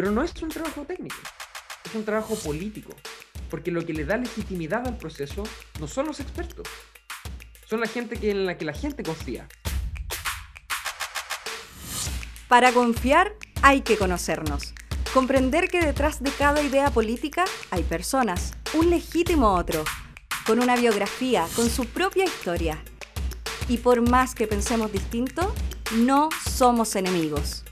Pero no es un trabajo técnico, es un trabajo político, porque lo que le da legitimidad al proceso no son los expertos, son la gente que, en la que la gente confía. Para confiar hay que conocernos. Comprender que detrás de cada idea política hay personas, un legítimo otro, con una biografía, con su propia historia. Y por más que pensemos distinto, no somos enemigos.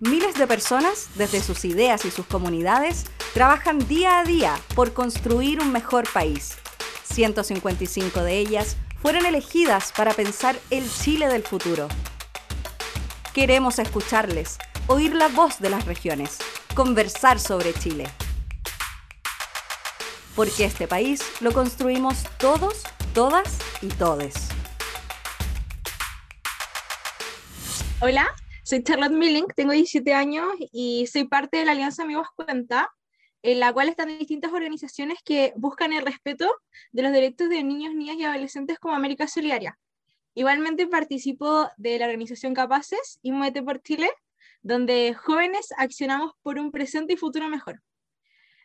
Miles de personas, desde sus ideas y sus comunidades, trabajan día a día por construir un mejor país. 155 de ellas fueron elegidas para pensar el Chile del futuro. Queremos escucharles, oír la voz de las regiones, conversar sobre Chile. Porque este país lo construimos todos, todas y todes. Hola, soy Charlotte Milling, tengo 17 años y soy parte de la Alianza Amigos Cuenta, en la cual están distintas organizaciones que buscan el respeto de los derechos de niños, niñas y adolescentes como América Solidaria. Igualmente participo de la organización Capaces y Muete por Chile, donde jóvenes accionamos por un presente y futuro mejor.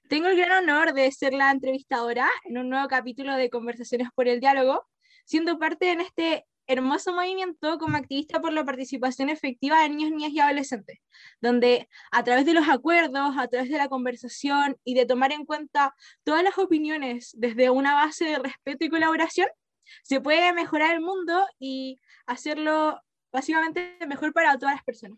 Tengo el gran honor de ser la entrevistadora en un nuevo capítulo de Conversaciones por el Diálogo, siendo parte en este hermoso movimiento como activista por la participación efectiva de niños, niñas y adolescentes, donde a través de los acuerdos, a través de la conversación y de tomar en cuenta todas las opiniones desde una base de respeto y colaboración, se puede mejorar el mundo y hacerlo básicamente mejor para todas las personas.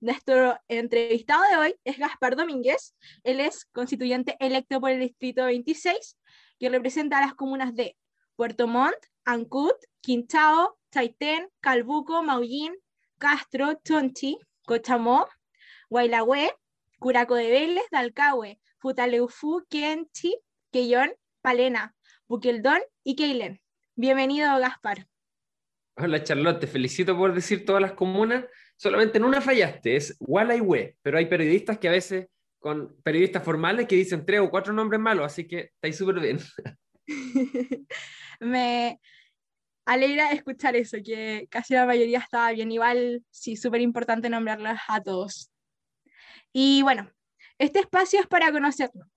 Nuestro entrevistado de hoy es Gaspar Domínguez. Él es constituyente electo por el Distrito 26, que representa a las comunas de Puerto Montt, Ancud, Quintao, Chaitén, Calbuco, Maullín, Castro, Chonchi, Cochamó, Guaylagüe, Curaco de Vélez, Dalcahue, Futaleufú, Kenchi, Quellón, Palena, Buqueldón y Keilen. Bienvenido, Gaspar. Hola, Charlotte, te felicito por decir todas las comunas. Solamente en una fallaste, es Gualaihue, pero hay periodistas que a veces, con periodistas formales, que dicen tres o cuatro nombres malos, así que estáis súper bien. Me alegra escuchar eso, que casi la mayoría estaba bien. Igual, sí, súper importante nombrarlas a todos. Y bueno, este espacio es para conocernos,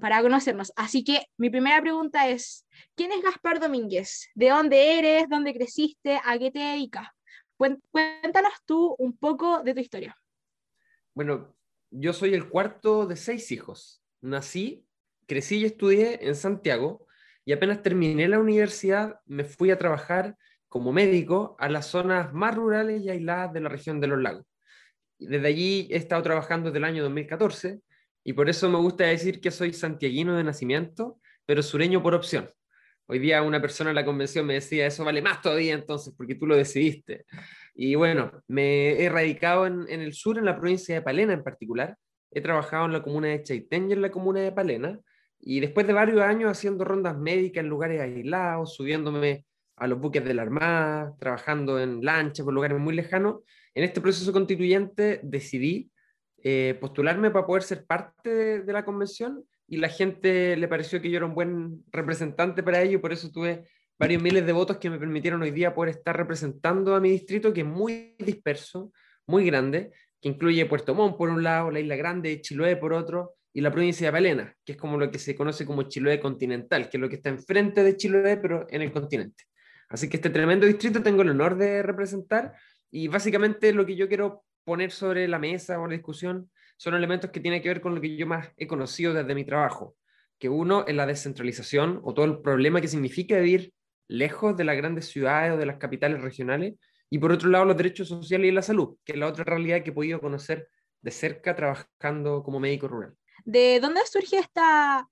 para conocernos. Así que mi primera pregunta es, ¿quién es Gaspar Domínguez? ¿De dónde eres? ¿Dónde creciste? ¿A qué te dedicas? Cuéntanos tú un poco de tu historia. Bueno, yo soy el cuarto de seis hijos. Nací, crecí y estudié en Santiago y apenas terminé la universidad me fui a trabajar como médico a las zonas más rurales y aisladas de la región de los lagos. Desde allí he estado trabajando desde el año 2014 y por eso me gusta decir que soy santiaguino de nacimiento, pero sureño por opción. Hoy día una persona en la convención me decía, eso vale más todavía entonces, porque tú lo decidiste. Y bueno, me he radicado en, el sur, en la provincia de Palena en particular. He trabajado en la comuna de Chaitén y en la comuna de Palena. Y después de varios años haciendo rondas médicas en lugares aislados, subiéndome a los buques de la Armada, trabajando en lanchas por lugares muy lejanos, en este proceso constituyente decidí eh, postularme para poder ser parte de la convención y la gente le pareció que yo era un buen representante para ello, por eso tuve varios miles de votos que me permitieron hoy día poder estar representando a mi distrito, que es muy disperso, muy grande, que incluye Puerto Montt por un lado, la Isla Grande, Chiloé por otro, y la provincia de Palena, que es como lo que se conoce como Chiloé continental, que es lo que está enfrente de Chiloé, pero en el continente. Así que este tremendo distrito tengo el honor de representar y básicamente lo que yo quiero poner sobre la mesa o la discusión son elementos que tienen que ver con lo que yo más he conocido desde mi trabajo, que uno es la descentralización o todo el problema que significa vivir lejos de las grandes ciudades o de las capitales regionales, y por otro lado los derechos sociales y la salud, que es la otra realidad que he podido conocer de cerca trabajando como médico rural. ¿De dónde surge esta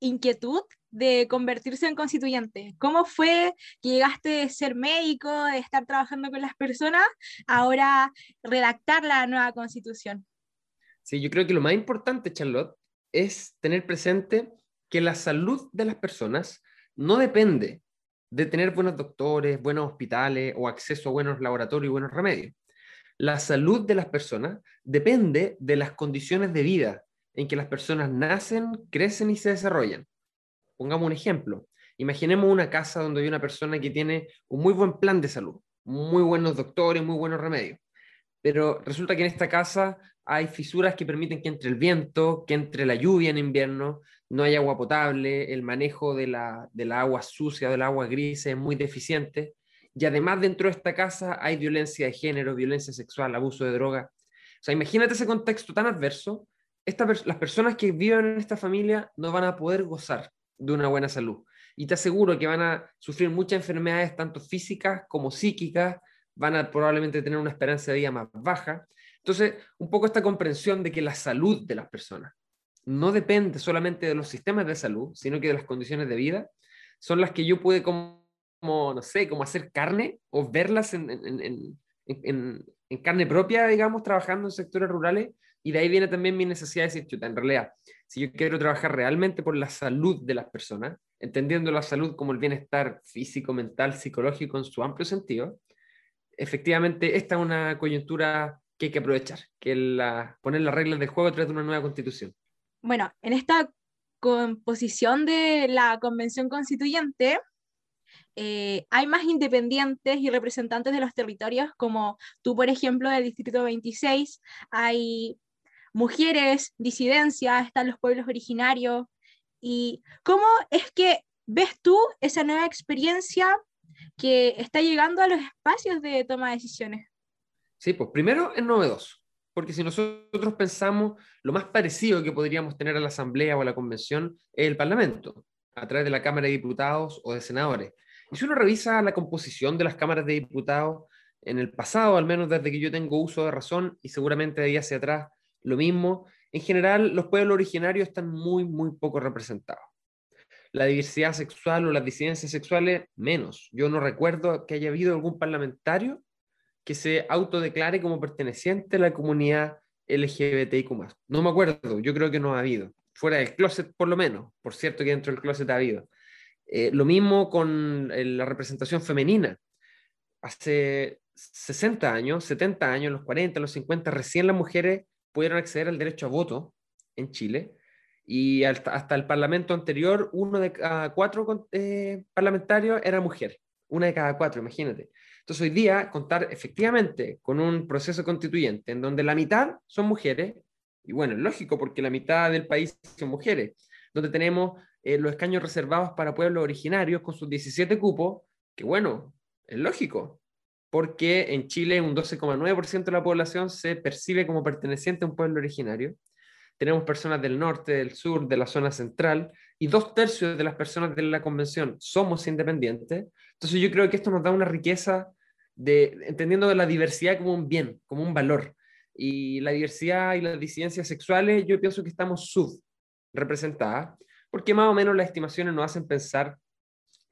inquietud de convertirse en constituyente? ¿Cómo fue que llegaste de ser médico, de estar trabajando con las personas, ahora redactar la nueva constitución? Sí, yo creo que lo más importante, Charlotte, es tener presente que la salud de las personas no depende de tener buenos doctores, buenos hospitales o acceso a buenos laboratorios y buenos remedios. La salud de las personas depende de las condiciones de vida en que las personas nacen, crecen y se desarrollan. Pongamos un ejemplo. Imaginemos una casa donde hay una persona que tiene un muy buen plan de salud, muy buenos doctores, muy buenos remedios pero resulta que en esta casa hay fisuras que permiten que entre el viento, que entre la lluvia en invierno, no hay agua potable, el manejo de la, de agua sucia, del agua gris es muy deficiente. Y además dentro de esta casa hay violencia de género, violencia sexual, abuso de droga. O sea, imagínate ese contexto tan adverso. Las personas que viven en esta familia no van a poder gozar de una buena salud. Y te aseguro que van a sufrir muchas enfermedades, tanto físicas como psíquicas, van a probablemente tener una esperanza de vida más baja. Entonces, un poco esta comprensión de que la salud de las personas no depende solamente de los sistemas de salud, sino que de las condiciones de vida, son las que yo pude como, no sé, como hacer carne o verlas en, en, en, en, carne propia, digamos, trabajando en sectores rurales. Y de ahí viene también mi necesidad de decir, chuta, en realidad, si yo quiero trabajar realmente por la salud de las personas, entendiendo la salud como el bienestar físico, mental, psicológico en su amplio sentido, efectivamente esta es una coyuntura que hay que aprovechar, que la, poner las reglas del juego a través de una nueva constitución. Bueno, en esta composición de la convención constituyente eh, hay más independientes y representantes de los territorios, como tú, por ejemplo, del Distrito 26, hay mujeres, disidencias, están los pueblos originarios. ¿Y cómo es que ves tú esa nueva experiencia que está llegando a los espacios de toma de decisiones. Sí, pues primero es novedoso, porque si nosotros pensamos lo más parecido que podríamos tener a la Asamblea o a la Convención es el Parlamento, a través de la Cámara de Diputados o de Senadores. Y si uno revisa la composición de las cámaras de diputados, en el pasado, al menos desde que yo tengo uso de razón, y seguramente de ahí hacia atrás, lo mismo, en general los pueblos originarios están muy, muy poco representados la diversidad sexual o las disidencias sexuales, menos. Yo no recuerdo que haya habido algún parlamentario que se autodeclare como perteneciente a la comunidad LGBTIQ. No me acuerdo, yo creo que no ha habido. Fuera del closet, por lo menos. Por cierto, que dentro del closet ha habido. Eh, lo mismo con eh, la representación femenina. Hace 60 años, 70 años, los 40, los 50, recién las mujeres pudieron acceder al derecho a voto en Chile. Y hasta, el parlamento anterior, uno de cada cuatro eh, parlamentarios era mujer, una de cada cuatro, imagínate. Entonces hoy día contar efectivamente con un proceso constituyente en donde la mitad son mujeres, y bueno, lógico porque la mitad del país son mujeres, donde tenemos eh, los escaños reservados para pueblos originarios con sus 17 cupos, que bueno, es lógico, porque en Chile un 12,9% de la población se percibe como perteneciente a un pueblo originario tenemos personas del norte, del sur, de la zona central, y dos tercios de las personas de la convención somos independientes. Entonces yo creo que esto nos da una riqueza de entendiendo la diversidad como un bien, como un valor. Y la diversidad y las disidencias sexuales, yo pienso que estamos subrepresentadas, porque más o menos las estimaciones nos hacen pensar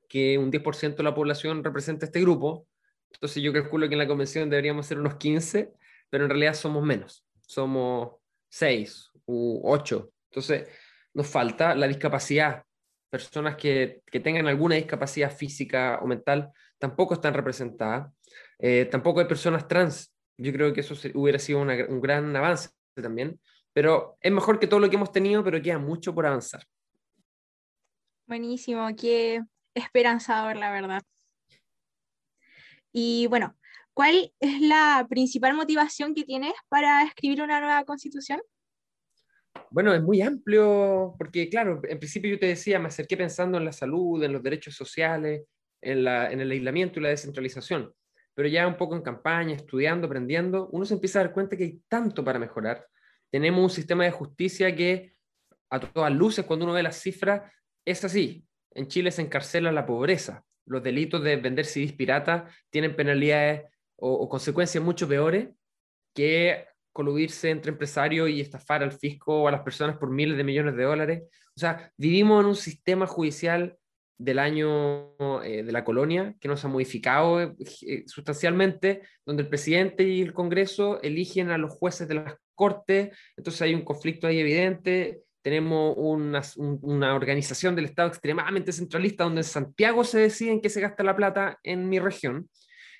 que un 10% de la población representa este grupo. Entonces yo calculo que en la convención deberíamos ser unos 15, pero en realidad somos menos. Somos 6 u 8. Entonces, nos falta la discapacidad. Personas que, que tengan alguna discapacidad física o mental tampoco están representadas. Eh, tampoco hay personas trans. Yo creo que eso hubiera sido un gran avance también. Pero es mejor que todo lo que hemos tenido, pero queda mucho por avanzar. Buenísimo, qué esperanzador, la verdad. Y bueno, ¿cuál es la principal motivación que tienes para escribir una nueva constitución? Bueno, es muy amplio, porque claro, en principio yo te decía, me acerqué pensando en la salud, en los derechos sociales, en, el aislamiento y la descentralización, pero ya un poco en campaña, estudiando, aprendiendo, uno se empieza a dar cuenta que hay tanto para mejorar. Tenemos un sistema de justicia que a todas luces, cuando uno ve las cifras, es así. En Chile se encarcela la pobreza. Los delitos de vender CDs pirata tienen penalidades o, o consecuencias mucho peores que coludirse entre empresarios y estafar al fisco o a las personas por miles de millones de dólares. O sea, vivimos en un sistema judicial del año eh, de la colonia que no se ha modificado eh, sustancialmente, donde el presidente y el Congreso eligen a los jueces de las cortes, entonces hay un conflicto ahí evidente, tenemos una, una, organización del Estado extremadamente centralista donde en Santiago se decide en qué se gasta la plata en mi región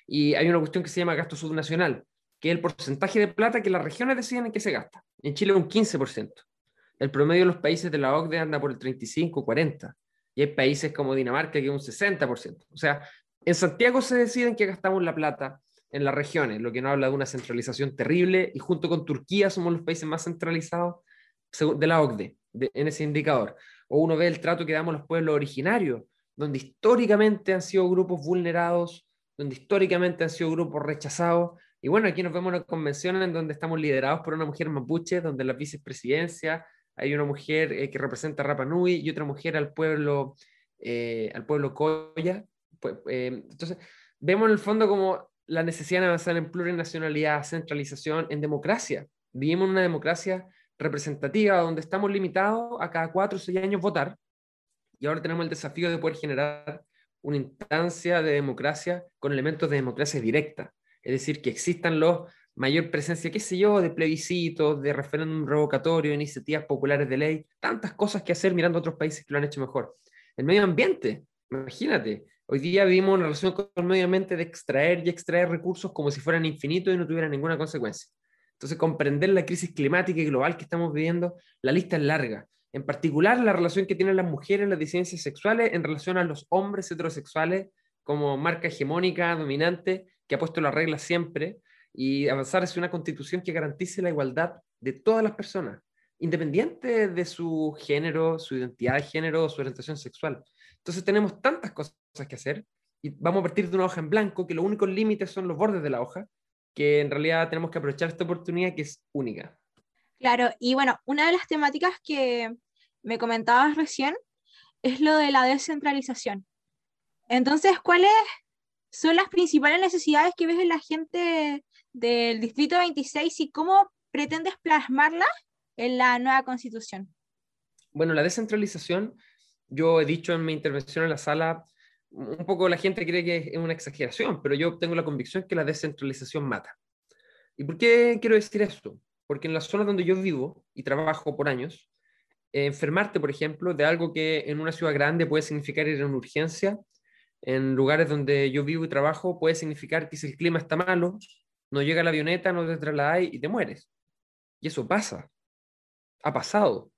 y hay una cuestión que se llama gasto subnacional, que es el porcentaje de plata que las regiones deciden en qué se gasta. En Chile un 15%. El promedio de los países de la OCDE anda por el 35, 40. Y hay países como Dinamarca que es un 60%. O sea, en Santiago se decide en qué gastamos la plata, en las regiones, lo que nos habla de una centralización terrible, y junto con Turquía somos los países más centralizados de la OCDE, en ese indicador. O uno ve el trato que damos los pueblos originarios, donde históricamente han sido grupos vulnerados, donde históricamente han sido grupos rechazados. Y bueno, aquí nos vemos en una convención en donde estamos liderados por una mujer mapuche, donde la vicepresidencia hay una mujer eh, que representa a Rapa Nui y otra mujer al pueblo, eh, al pueblo Coya. Pues, eh, entonces, vemos en el fondo como la necesidad de avanzar en plurinacionalidad, centralización, en democracia. Vivimos en una democracia representativa donde estamos limitados a cada cuatro o seis años votar y ahora tenemos el desafío de poder generar una instancia de democracia con elementos de democracia directa, es decir, que existan los mayor presencia, qué sé yo, de plebiscitos, de referéndum revocatorio, iniciativas populares de ley, tantas cosas que hacer mirando a otros países que lo han hecho mejor. El medio ambiente, imagínate, hoy día vivimos una relación con el medio ambiente de extraer y extraer recursos como si fueran infinitos y no tuvieran ninguna consecuencia. Entonces, comprender la crisis climática y global que estamos viviendo, la lista es larga. En particular, la relación que tienen las mujeres en las disidencias sexuales en relación a los hombres heterosexuales como marca hegemónica, dominante, que ha puesto las reglas siempre, y avanzar hacia una constitución que garantice la igualdad de todas las personas, independiente de su género, su identidad de género, su orientación sexual. Entonces tenemos tantas cosas que hacer y vamos a partir de una hoja en blanco que los únicos límites son los bordes de la hoja, que en realidad tenemos que aprovechar esta oportunidad que es única. Claro, y bueno, una de las temáticas que me comentabas recién es lo de la descentralización. Entonces, ¿cuáles son las principales necesidades que ves en la gente del Distrito 26 y cómo pretendes plasmarla en la nueva constitución? Bueno, la descentralización, yo he dicho en mi intervención en la sala, un poco la gente cree que es una exageración, pero yo tengo la convicción que la descentralización mata. ¿Y por qué quiero decir esto? Porque en la zona donde yo vivo y trabajo por años, enfermarte, por ejemplo, de algo que en una ciudad grande puede significar ir a una urgencia, en lugares donde yo vivo y trabajo puede significar que si el clima está malo, no llega la avioneta, no te trasladas y te mueres. Y eso pasa. Ha pasado.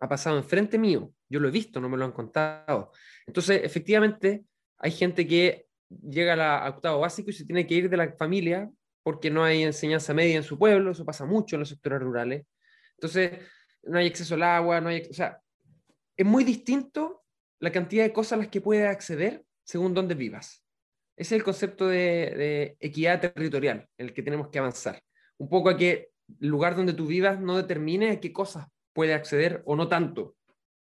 Ha pasado enfrente mío. Yo lo he visto, no me lo han contado. Entonces, efectivamente, hay gente que llega a octavo básico y se tiene que ir de la familia porque no hay enseñanza media en su pueblo. Eso pasa mucho en los sectores rurales. Entonces, no hay acceso al agua, no hay... O sea, es muy distinto la cantidad de cosas a las que puedes acceder según dónde vivas. Ese es el concepto de, equidad territorial en el que tenemos que avanzar. Un poco a que el lugar donde tú vivas no determine a qué cosas puede acceder o no tanto,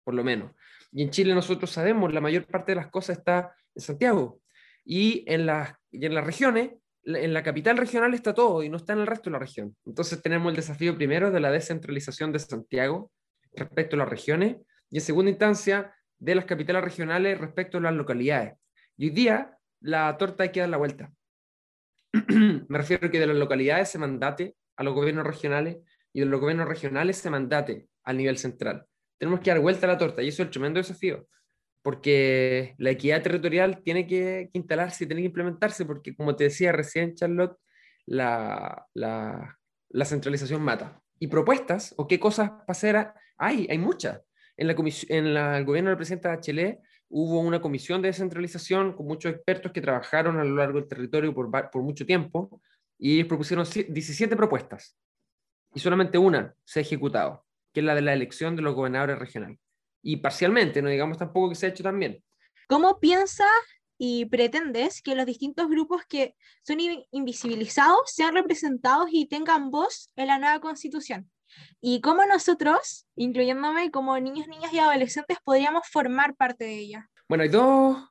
por lo menos. Y en Chile nosotros sabemos, la mayor parte de las cosas está en Santiago. Y en las, y en las regiones, en la capital regional está todo y no está en el resto de la región. Entonces tenemos el desafío primero de la descentralización de Santiago respecto a las regiones y en segunda instancia de las capitales regionales respecto a las localidades. Y hoy día la torta hay que dar la vuelta. Me refiero a que de las localidades se mandate a los gobiernos regionales y de los gobiernos regionales se mandate al nivel central. Tenemos que dar vuelta a la torta y eso es el tremendo desafío, porque la equidad territorial tiene que, instalarse y tiene que implementarse, porque como te decía recién, Charlotte, la, la, la centralización mata. Y propuestas o qué cosas pasera hay, hay muchas. En, la en la, el gobierno del presidente Bachelet hubo una comisión de descentralización con muchos expertos que trabajaron a lo largo del territorio por, por mucho tiempo y propusieron 17 propuestas y solamente una se ha ejecutado, que es la de la elección de los gobernadores regionales. Y parcialmente, no digamos tampoco que se ha hecho también. ¿Cómo piensas y pretendes que los distintos grupos que son invisibilizados sean representados y tengan voz en la nueva constitución? y cómo nosotros, incluyéndome como niños, niñas y adolescentes, podríamos formar parte de ella. Bueno, hay dos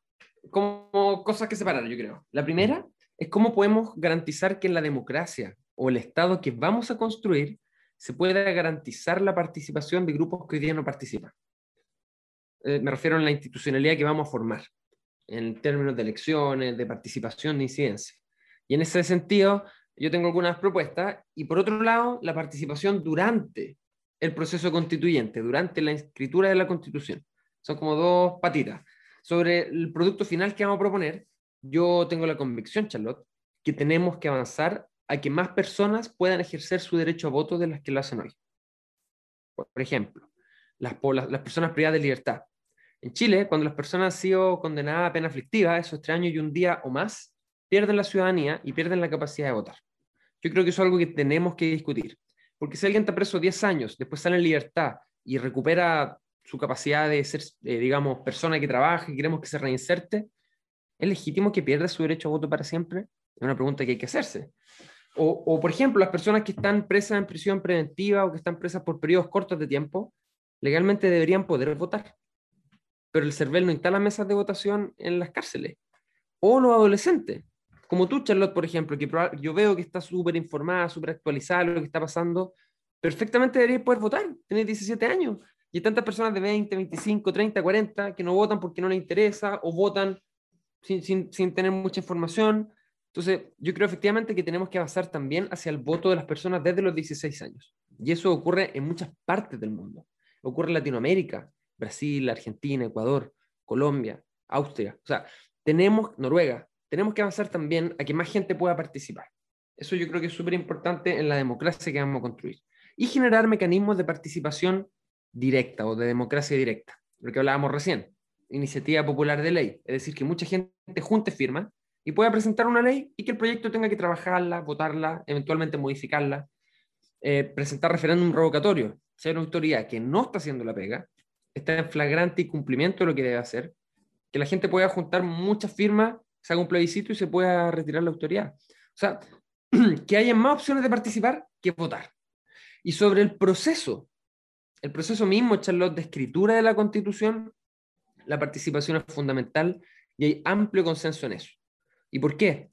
como cosas que separar, yo creo. La primera es cómo podemos garantizar que en la democracia o el Estado que vamos a construir se pueda garantizar la participación de grupos que hoy día no participan. Eh, me refiero a la institucionalidad que vamos a formar, en términos de elecciones, de participación, de incidencia. Y en ese sentido, yo tengo algunas propuestas, y por otro lado, la participación durante el proceso constituyente, durante la escritura de la constitución. Son como dos patitas. Sobre el producto final que vamos a proponer, yo tengo la convicción, Charlotte, que tenemos que avanzar a que más personas puedan ejercer su derecho a voto de las que lo hacen hoy. Por ejemplo, las, personas privadas de libertad. En Chile, cuando las personas han sido condenadas a pena aflictiva, esos tres años y un día o más, pierden la ciudadanía y pierden la capacidad de votar. Yo creo que eso es algo que tenemos que discutir. Porque si alguien está preso 10 años, después sale en libertad y recupera su capacidad de ser, eh, digamos, persona que trabaja y queremos que se reinserte, ¿es legítimo que pierda su derecho a voto para siempre? Es una pregunta que hay que hacerse. O, o, por ejemplo, las personas que están presas en prisión preventiva o que están presas por periodos cortos de tiempo, legalmente deberían poder votar. Pero el CERVEL no instala mesas de votación en las cárceles. O los adolescentes, como tú, Charlotte, por ejemplo, que yo veo que está súper informada, súper actualizada lo que está pasando, perfectamente debería poder votar. Tienes 17 años. Y hay tantas personas de 20, 25, 30, 40 que no votan porque no les interesa o votan sin, sin, sin tener mucha información. Entonces, yo creo efectivamente que tenemos que avanzar también hacia el voto de las personas desde los 16 años. Y eso ocurre en muchas partes del mundo. Ocurre en Latinoamérica, Brasil, Argentina, Ecuador, Colombia, Austria. O sea, tenemos Noruega. Tenemos que avanzar también a que más gente pueda participar. Eso yo creo que es súper importante en la democracia que vamos a construir. Y generar mecanismos de participación directa o de democracia directa, lo que hablábamos recién, iniciativa popular de ley, es decir, que mucha gente junte firma y pueda presentar una ley y que el proyecto tenga que trabajarla, votarla, eventualmente modificarla, eh, presentar referéndum revocatorio, ser una autoridad que no está haciendo la pega, está en flagrante incumplimiento de lo que debe hacer, que la gente pueda juntar muchas firmas, se haga un plebiscito y se pueda retirar la autoridad. O sea, que haya más opciones de participar que votar. Y sobre el proceso, el proceso mismo, Charlotte, de escritura de la Constitución, la participación es fundamental y hay amplio consenso en eso. ¿Y por qué?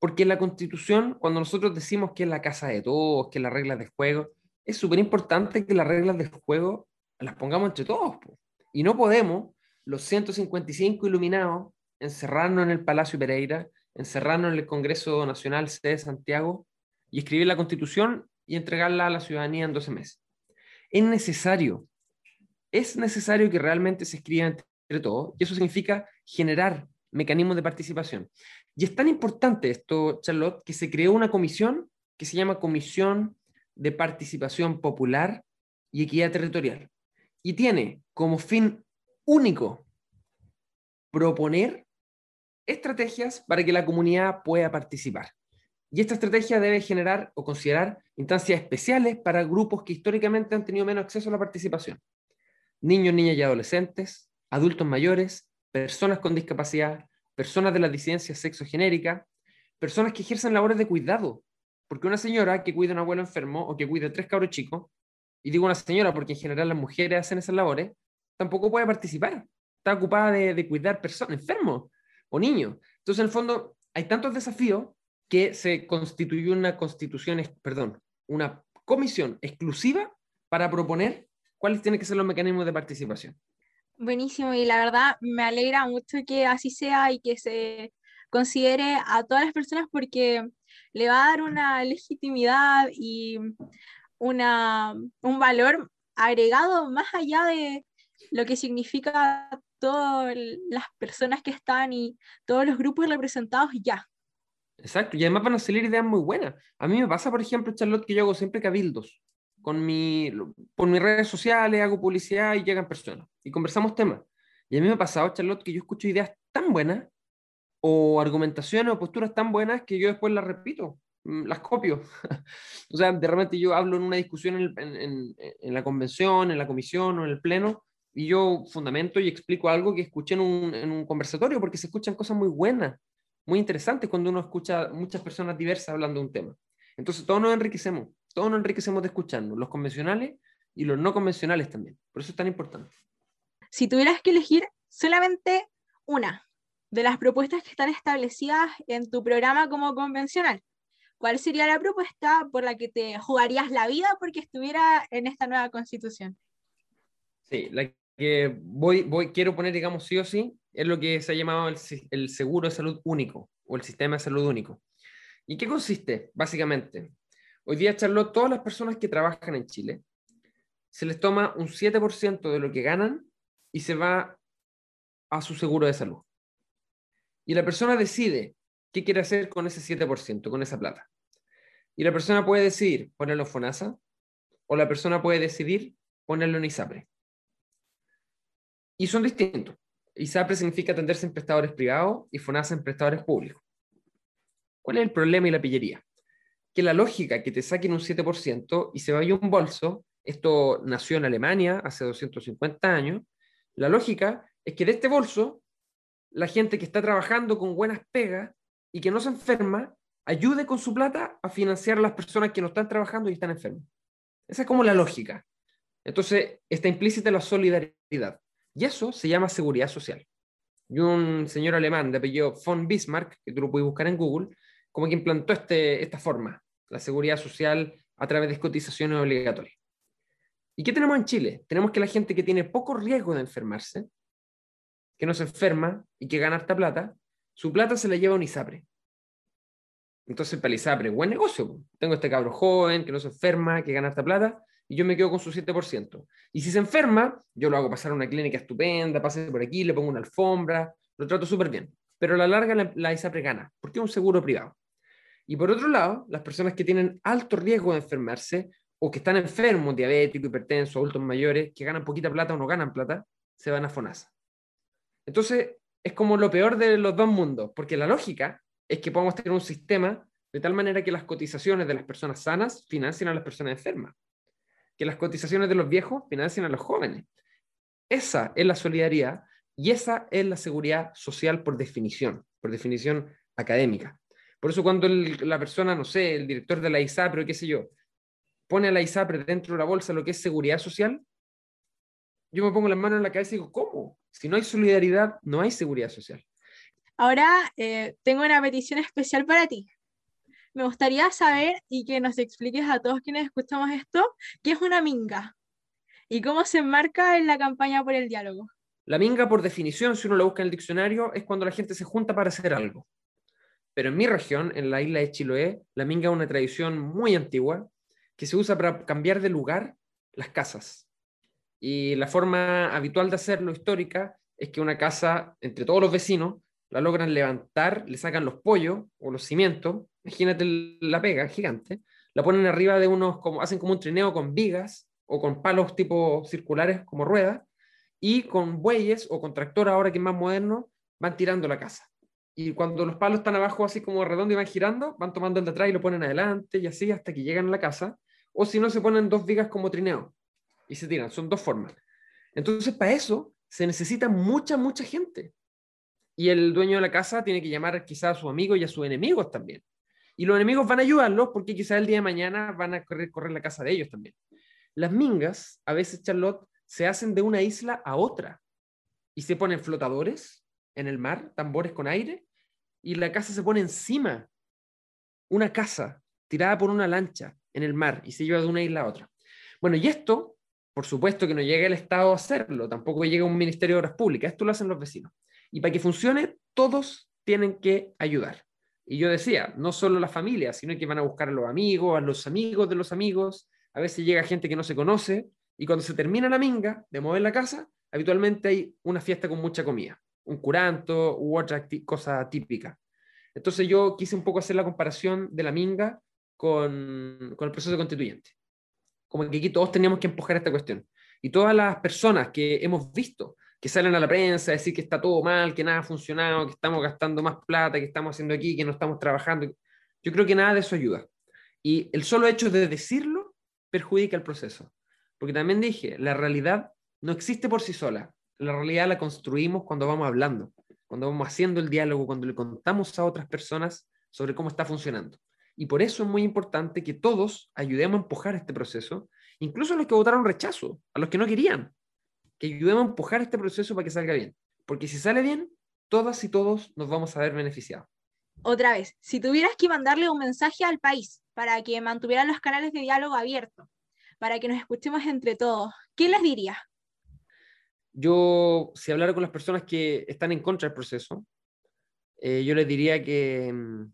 Porque la Constitución, cuando nosotros decimos que es la casa de todos, que las reglas de juego, es súper importante que las reglas de juego las pongamos entre todos. Y no podemos, los 155 iluminados, encerrarnos en el Palacio Pereira, encerrarnos en el Congreso Nacional C de Santiago y escribir la Constitución y entregarla a la ciudadanía en 12 meses. Es necesario, es necesario que realmente se escriba entre todos y eso significa generar mecanismos de participación. Y es tan importante esto, Charlotte, que se creó una comisión que se llama Comisión de Participación Popular y Equidad Territorial. Y tiene como fin único proponer estrategias para que la comunidad pueda participar. Y esta estrategia debe generar o considerar instancias especiales para grupos que históricamente han tenido menos acceso a la participación. Niños, niñas y adolescentes, adultos mayores, personas con discapacidad, personas de la disidencia sexogenérica, personas que ejercen labores de cuidado. Porque una señora que cuida a un abuelo enfermo o que cuida a tres cabros chicos, y digo una señora porque en general las mujeres hacen esas labores, tampoco puede participar. Está ocupada de, de cuidar personas enfermos o niños. Entonces, en el fondo, hay tantos desafíos que se constituyó una constitución, perdón, una comisión exclusiva para proponer cuáles tienen que ser los mecanismos de participación. Buenísimo, y la verdad me alegra mucho que así sea y que se considere a todas las personas porque le va a dar una legitimidad y una, un valor agregado más allá de lo que significa todas las personas que están y todos los grupos representados ya. Exacto, y además van a salir ideas muy buenas. A mí me pasa, por ejemplo, Charlotte, que yo hago siempre cabildos. Con mi, por mis redes sociales hago publicidad y llegan personas y conversamos temas. Y a mí me ha pasado, Charlotte, que yo escucho ideas tan buenas o argumentaciones o posturas tan buenas que yo después las repito, mm, las copio. o sea, de repente yo hablo en una discusión en, en, la convención, en la comisión o en el pleno y yo fundamento y explico algo que escuché en un, en un conversatorio porque se escuchan cosas muy buenas muy interesante cuando uno escucha muchas personas diversas hablando de un tema. Entonces todos nos enriquecemos, todos nos enriquecemos de escucharnos, los convencionales y los no convencionales también. Por eso es tan importante. Si tuvieras que elegir solamente una de las propuestas que están establecidas en tu programa como convencional, ¿cuál sería la propuesta por la que te jugarías la vida porque estuviera en esta nueva constitución? Sí, la que voy, voy, quiero poner, digamos, sí o sí, es lo que se ha llamado el, seguro de salud único o el sistema de salud único. ¿Y qué consiste? Básicamente, hoy día, Charlotte, todas las personas que trabajan en Chile, se les toma un 7% de lo que ganan y se va a su seguro de salud. Y la persona decide qué quiere hacer con ese 7%, con esa plata. Y la persona puede decidir ponerlo en FONASA o la persona puede decidir ponerlo en ISAPRE y son distintos. ISAPRE significa atenderse en prestadores privados y FONASA en prestadores públicos. ¿Cuál es el problema y la pillería? Que la lógica que te saquen un 7% y se vaya un bolso, esto nació en Alemania hace 250 años, la lógica es que de este bolso, la gente que está trabajando con buenas pegas y que no se enferma, ayude con su plata a financiar a las personas que no están trabajando y están enfermas. Esa es como la lógica. Entonces, está implícita la solidaridad. Y eso se llama seguridad social. Y un señor alemán de apellido von Bismarck, que tú lo puedes buscar en Google, como que implantó este, esta forma, la seguridad social a través de cotizaciones obligatorias. ¿Y qué tenemos en Chile? Tenemos que la gente que tiene poco riesgo de enfermarse, que no se enferma y que gana harta plata, su plata se la lleva a un ISAPRE. Entonces, para el ISAPRE, buen negocio. Tengo este cabro joven que no se enferma, que gana harta plata, y yo me quedo con su 7%. Y si se enferma, yo lo hago pasar a una clínica estupenda, pase por aquí, le pongo una alfombra, lo trato súper bien. Pero a la larga la, la ISAPRE gana, porque es un seguro privado. Y por otro lado, las personas que tienen alto riesgo de enfermarse o que están enfermos, diabéticos, hipertensos, adultos mayores, que ganan poquita plata o no ganan plata, se van a FONASA. Entonces, es como lo peor de los dos mundos, porque la lógica es que podamos tener un sistema de tal manera que las cotizaciones de las personas sanas financien a las personas enfermas que las cotizaciones de los viejos financien a los jóvenes. Esa es la solidaridad y esa es la seguridad social por definición, por definición académica. Por eso cuando la persona, no sé, el director de la ISAPRE o qué sé yo, pone a la ISAPRE dentro de la bolsa lo que es seguridad social, yo me pongo las manos en la cabeza y digo, ¿cómo? Si no hay solidaridad, no hay seguridad social. Ahora eh, tengo una petición especial para ti me gustaría saber y que nos expliques a todos quienes escuchamos esto, qué es una minga y cómo se enmarca en la campaña por el diálogo. La minga, por definición, si uno lo busca en el diccionario, es cuando la gente se junta para hacer algo. Pero en mi región, en la isla de Chiloé, la minga es una tradición muy antigua que se usa para cambiar de lugar las casas. Y la forma habitual de hacerlo histórica es que una casa, entre todos los vecinos, la logran levantar, le sacan los pollos o los cimientos, imagínate la pega gigante, la ponen arriba de unos, como, hacen como un trineo con vigas o con palos tipo circulares como ruedas, y con bueyes o con tractor ahora que es más moderno, van tirando la casa. Y cuando los palos están abajo así como redondo y van girando, van tomando el de atrás y lo ponen adelante y así hasta que llegan a la casa. O si no, se ponen dos vigas como trineo y se tiran. Son dos formas. Entonces, para eso se necesita mucha, mucha gente. Y el dueño de la casa tiene que llamar quizás a sus amigos y a sus enemigos también. Y los enemigos van a ayudarlos porque quizás el día de mañana van a correr, correr la casa de ellos también. Las mingas, a veces, Charlotte, se hacen de una isla a otra y se ponen flotadores en el mar, tambores con aire, y la casa se pone encima. Una casa tirada por una lancha en el mar y se lleva de una isla a otra. Bueno, y esto, por supuesto que no llega el Estado a hacerlo, tampoco llega un Ministerio de Obras Públicas, esto lo hacen los vecinos. Y para que funcione, todos tienen que ayudar. Y yo decía, no solo la familia, sino que van a buscar a los amigos, a los amigos de los amigos. A veces llega gente que no se conoce y cuando se termina la minga de mover la casa, habitualmente hay una fiesta con mucha comida, un curanto u otra cosa típica. Entonces yo quise un poco hacer la comparación de la minga con, con el proceso constituyente. Como que aquí todos teníamos que empujar esta cuestión. Y todas las personas que hemos visto que salen a la prensa a decir que está todo mal, que nada ha funcionado, que estamos gastando más plata, que estamos haciendo aquí, que no estamos trabajando. Yo creo que nada de eso ayuda. Y el solo hecho de decirlo perjudica el proceso. Porque también dije, la realidad no existe por sí sola. La realidad la construimos cuando vamos hablando, cuando vamos haciendo el diálogo, cuando le contamos a otras personas sobre cómo está funcionando. Y por eso es muy importante que todos ayudemos a empujar este proceso, incluso a los que votaron rechazo, a los que no querían, que ayudemos a empujar este proceso para que salga bien. Porque si sale bien, todas y todos nos vamos a ver beneficiados. Otra vez, si tuvieras que mandarle un mensaje al país para que mantuvieran los canales de diálogo abiertos, para que nos escuchemos entre todos, ¿qué les dirías? Yo, si hablara con las personas que están en contra del proceso, eh, yo les diría que, mm,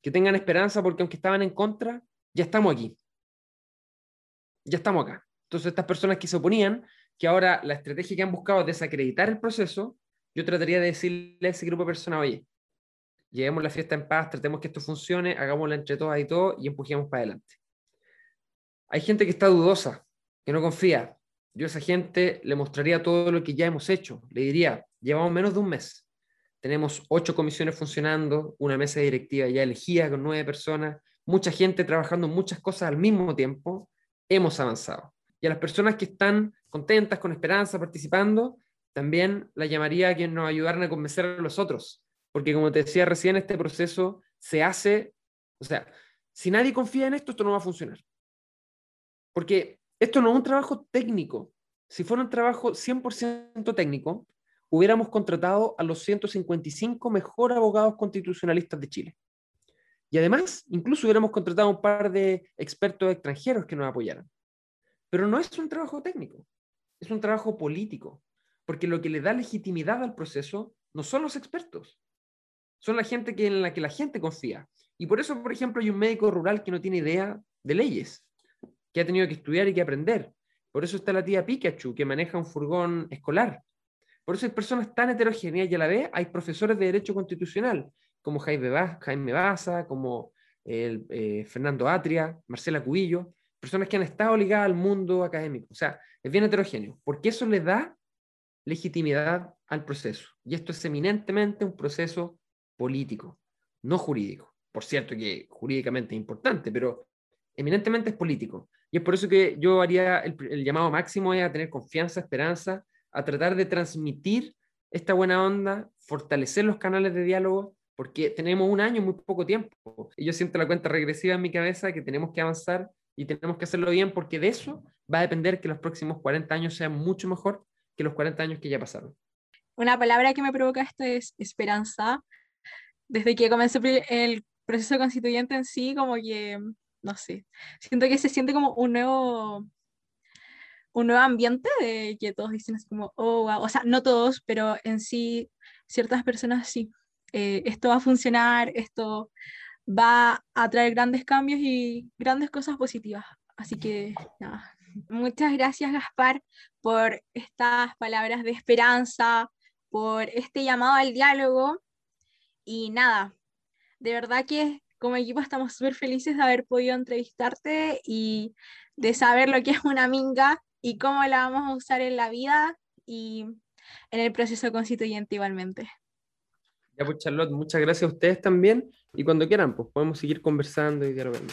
que tengan esperanza porque aunque estaban en contra, ya estamos aquí. Ya estamos acá. Entonces, estas personas que se oponían que ahora la estrategia que han buscado es desacreditar el proceso, yo trataría de decirle a ese grupo de personas, oye, llevemos la fiesta en paz, tratemos que esto funcione, hagámosla entre todas y todos y empujemos para adelante. Hay gente que está dudosa, que no confía. Yo a esa gente le mostraría todo lo que ya hemos hecho. Le diría, llevamos menos de un mes. tenemos ocho comisiones funcionando, una mesa directiva ya elegida con nueve personas, mucha gente trabajando muchas cosas al mismo tiempo, hemos avanzado. Y a las personas que están contentas, con esperanza, participando, también la llamaría a que nos ayudaran a convencer a los otros. Porque como te decía recién, este proceso se hace, o sea, si nadie confía en esto, esto no va a funcionar. Porque esto no es un trabajo técnico. Si fuera un trabajo 100% técnico, hubiéramos contratado a los 155 mejores abogados constitucionalistas de Chile. Y además, incluso hubiéramos contratado un par de expertos extranjeros que nos apoyaran. Pero no es un trabajo técnico, es un trabajo político, porque lo que le da legitimidad al proceso no son los expertos, son la gente que, en la que la gente confía. Y por eso, por ejemplo, hay un médico rural que no tiene idea de leyes, que ha tenido que estudiar y que aprender. Por eso está la tía Pikachu, que maneja un furgón escolar. Por eso hay personas tan heterogéneas y a la vez hay profesores de Derecho Constitucional, como Jaime, Baza, como el, eh, Fernando Atria, Marcela Cubillo, personas que han estado ligadas al mundo académico. O sea, es bien heterogéneo, porque eso le da legitimidad al proceso. Y esto es eminentemente un proceso político, no jurídico. Por cierto que jurídicamente es importante, pero eminentemente es político. Y es por eso que yo haría el, llamado máximo es a tener confianza, esperanza, a tratar de transmitir esta buena onda, fortalecer los canales de diálogo, porque tenemos un año, muy poco tiempo. Y yo siento la cuenta regresiva en mi cabeza que tenemos que avanzar y tenemos que hacerlo bien, porque de eso va a depender que los próximos 40 años sean mucho mejor que los 40 años que ya pasaron. Una palabra que me provoca esto es esperanza. Desde que comenzó el proceso constituyente en sí, como que, no sé, siento que se siente como un nuevo un nuevo ambiente de que todos dicen así como, oh, wow. o sea, no todos, pero en sí ciertas personas sí, eh, esto va a funcionar, esto va a traer grandes cambios y grandes cosas positivas. Así que nada. Muchas gracias Gaspar por estas palabras de esperanza, por este llamado al diálogo y nada, de verdad que como equipo estamos súper felices de haber podido entrevistarte y de saber lo que es una minga y cómo la vamos a usar en la vida y en el proceso constituyente igualmente. Ya pues Charlotte, muchas gracias a ustedes también y cuando quieran, pues podemos seguir conversando y dialogando.